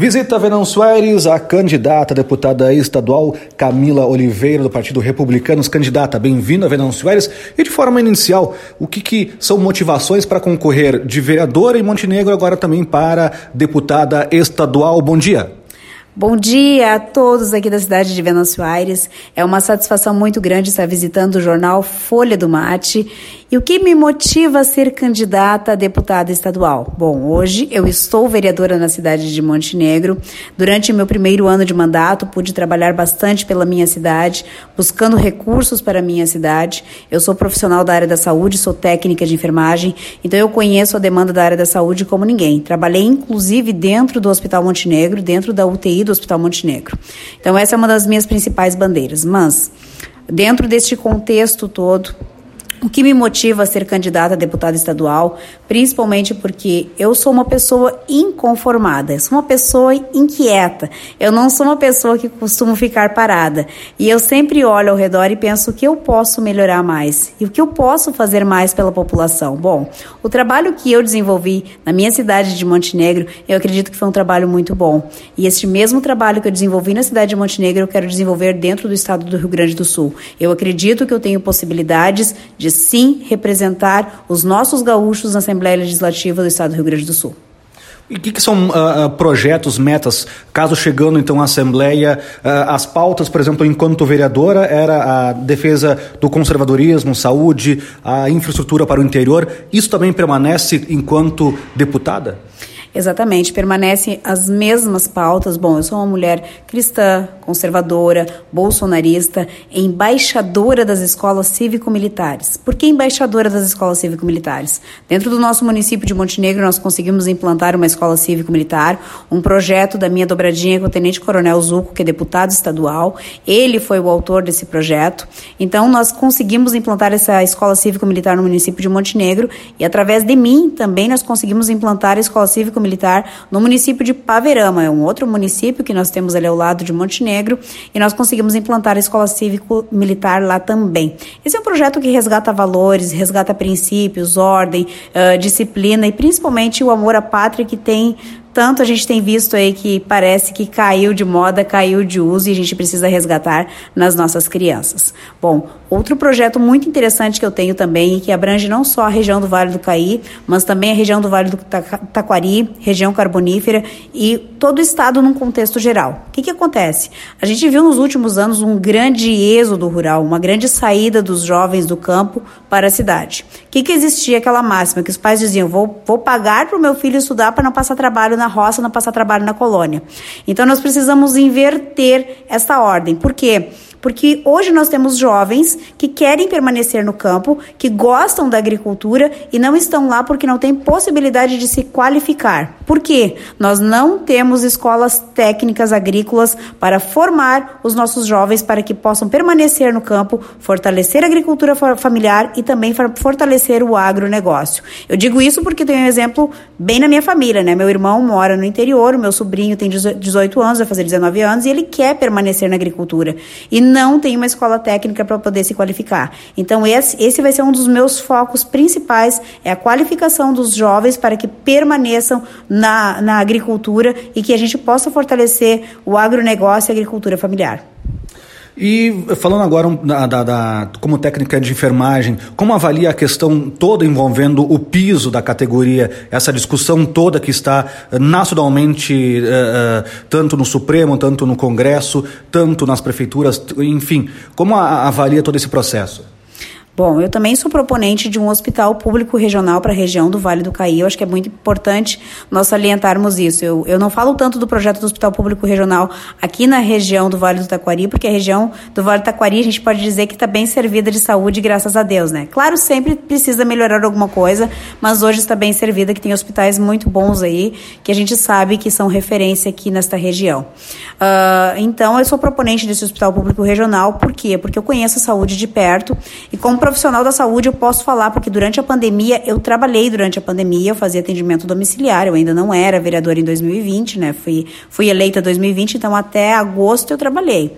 Visita Venâncio Aires a candidata a deputada estadual Camila Oliveira, do Partido Republicanos. Candidata, bem-vinda a Venâncio Aires. E de forma inicial, o que, que são motivações para concorrer de vereadora em Montenegro, agora também para deputada estadual? Bom dia. Bom dia a todos aqui da cidade de Venâncio Aires. É uma satisfação muito grande estar visitando o jornal Folha do Mate. E o que me motiva a ser candidata a deputada estadual? Bom, hoje eu estou vereadora na cidade de Montenegro. Durante meu primeiro ano de mandato, pude trabalhar bastante pela minha cidade, buscando recursos para a minha cidade. Eu sou profissional da área da saúde, sou técnica de enfermagem, então eu conheço a demanda da área da saúde como ninguém. Trabalhei inclusive dentro do Hospital Montenegro, dentro da UTI do Hospital Montenegro. Então essa é uma das minhas principais bandeiras. Mas dentro deste contexto todo, o que me motiva a ser candidata a deputada estadual, principalmente porque eu sou uma pessoa inconformada, sou uma pessoa inquieta, eu não sou uma pessoa que costumo ficar parada. E eu sempre olho ao redor e penso o que eu posso melhorar mais e o que eu posso fazer mais pela população. Bom, o trabalho que eu desenvolvi na minha cidade de Montenegro, eu acredito que foi um trabalho muito bom. E este mesmo trabalho que eu desenvolvi na cidade de Montenegro, eu quero desenvolver dentro do estado do Rio Grande do Sul. Eu acredito que eu tenho possibilidades de sim representar os nossos gaúchos na Assembleia Legislativa do Estado do Rio Grande do Sul. E o que, que, são uh, projetos, metas, caso chegando então à Assembleia, uh, as pautas, por exemplo, enquanto vereadora, era a defesa do conservadorismo, saúde, a infraestrutura para o interior. Isso também permanece enquanto deputada? Exatamente, permanecem as mesmas pautas. Bom, eu sou uma mulher cristã, conservadora, bolsonarista, embaixadora das escolas cívico-militares. Por que embaixadora das escolas cívico-militares? Dentro do nosso município de Montenegro, nós conseguimos implantar uma escola cívico-militar, um projeto da minha dobradinha com o Tenente Coronel Zuco, que é deputado estadual. Ele foi o autor desse projeto. Então, nós conseguimos implantar essa escola cívico-militar no município de Montenegro e, através de mim, também nós conseguimos implantar a escola cívico militar no município de Paverama, é um outro município que nós temos ali ao lado de Montenegro, e nós conseguimos implantar a escola cívico-militar lá também. Esse é um projeto que resgata valores, resgata princípios, ordem, uh, disciplina e principalmente o amor à pátria que tem tanto a gente tem visto aí que parece que caiu de moda, caiu de uso e a gente precisa resgatar nas nossas crianças. Bom, outro projeto muito interessante que eu tenho também que abrange não só a região do Vale do Caí, mas também a região do Vale do Taquari, região carbonífera e todo o estado num contexto geral. O que, que acontece? A gente viu nos últimos anos um grande êxodo rural, uma grande saída dos jovens do campo para a cidade. O que, que existia aquela máxima que os pais diziam: vou, vou pagar para o meu filho estudar para não passar trabalho na roça, não passar trabalho na colônia. Então nós precisamos inverter essa ordem. Por quê? Porque hoje nós temos jovens que querem permanecer no campo, que gostam da agricultura e não estão lá porque não têm possibilidade de se qualificar. Por quê? Nós não temos escolas técnicas agrícolas para formar os nossos jovens para que possam permanecer no campo, fortalecer a agricultura familiar e também fortalecer o agronegócio. Eu digo isso porque tenho um exemplo bem na minha família, né? Meu irmão mora no interior, meu sobrinho tem 18 anos, vai fazer 19 anos e ele quer permanecer na agricultura. E não tem uma escola técnica para poder se qualificar. Então, esse, esse vai ser um dos meus focos principais, é a qualificação dos jovens para que permaneçam na, na agricultura e que a gente possa fortalecer o agronegócio e a agricultura familiar. E falando agora da, da, da, como técnica de enfermagem, como avalia a questão toda envolvendo o piso da categoria, essa discussão toda que está nacionalmente, uh, uh, tanto no Supremo, tanto no Congresso, tanto nas prefeituras, enfim, como avalia todo esse processo? Bom, eu também sou proponente de um hospital público regional para a região do Vale do Caí. Eu acho que é muito importante nós salientarmos isso. Eu, eu não falo tanto do projeto do hospital público regional aqui na região do Vale do Taquari, porque a região do Vale do Taquari a gente pode dizer que está bem servida de saúde, graças a Deus, né? Claro, sempre precisa melhorar alguma coisa, mas hoje está bem servida, que tem hospitais muito bons aí, que a gente sabe que são referência aqui nesta região. Uh, então, eu sou proponente desse hospital público regional, por quê? Porque eu conheço a saúde de perto e como profissional da saúde, eu posso falar, porque durante a pandemia, eu trabalhei durante a pandemia, eu fazia atendimento domiciliar, eu ainda não era vereadora em 2020, né? Fui, fui eleita em 2020, então até agosto eu trabalhei.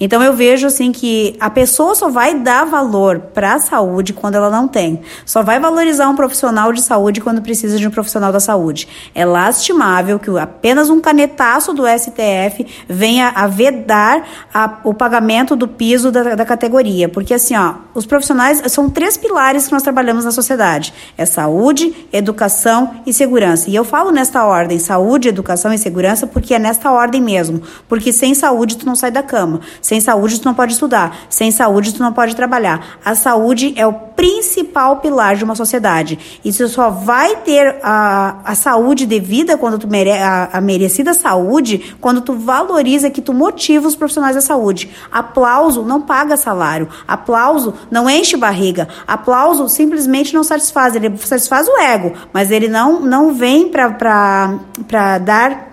Então eu vejo assim que a pessoa só vai dar valor para a saúde quando ela não tem. Só vai valorizar um profissional de saúde quando precisa de um profissional da saúde. É lastimável que apenas um canetaço do STF venha a vedar a, o pagamento do piso da, da categoria, porque assim, ó, os profissionais são três pilares que nós trabalhamos na sociedade: é saúde, educação e segurança. E eu falo nesta ordem: saúde, educação e segurança, porque é nesta ordem mesmo. Porque sem saúde tu não sai da cama, sem saúde tu não pode estudar, sem saúde tu não pode trabalhar. A saúde é o principal pilar de uma sociedade. E você só vai ter a, a saúde devida quando tu mere, a, a merecida saúde quando tu valoriza que tu motiva os profissionais da saúde. Aplauso não paga salário. Aplauso não enche barriga. Aplauso simplesmente não satisfaz. Ele satisfaz o ego, mas ele não, não vem para dar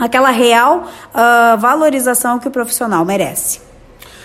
aquela real uh, valorização que o profissional merece.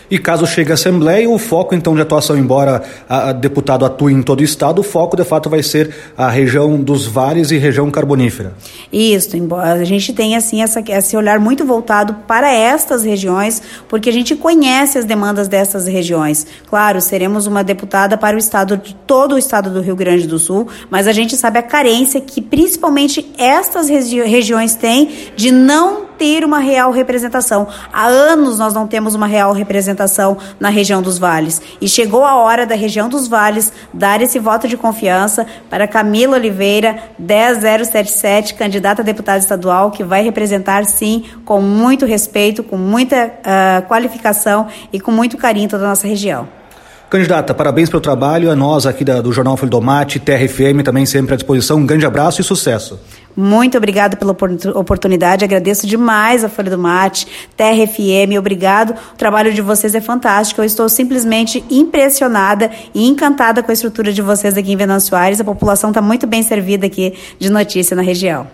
E caso chegue a Assembleia, o foco então de atuação, embora a, a deputado atue em todo o estado, o foco de fato vai ser a região dos vales e região carbonífera. Isso, embora a gente tem assim essa, esse olhar muito voltado para estas regiões, porque a gente conhece as demandas dessas regiões. Claro, seremos uma deputada para o estado todo o estado do Rio Grande do Sul, mas a gente sabe a carência que principalmente estas regi regiões têm de não ter uma real representação. Há anos nós não temos uma real representação na região dos vales. E chegou a hora da região dos vales dar esse voto de confiança para Camila Oliveira, 10077, candidata a deputada estadual, que vai representar, sim, com muito respeito, com muita uh, qualificação e com muito carinho toda a nossa região. Candidata, parabéns pelo trabalho. A nós aqui da, do Jornal Folha do Mate, TRFM, também sempre à disposição. Um grande abraço e sucesso. Muito obrigada pela oportunidade, agradeço demais a Folha do Mate, TRFM, obrigado. O trabalho de vocês é fantástico. Eu estou simplesmente impressionada e encantada com a estrutura de vocês aqui em Venâncio. A população está muito bem servida aqui de notícia na região.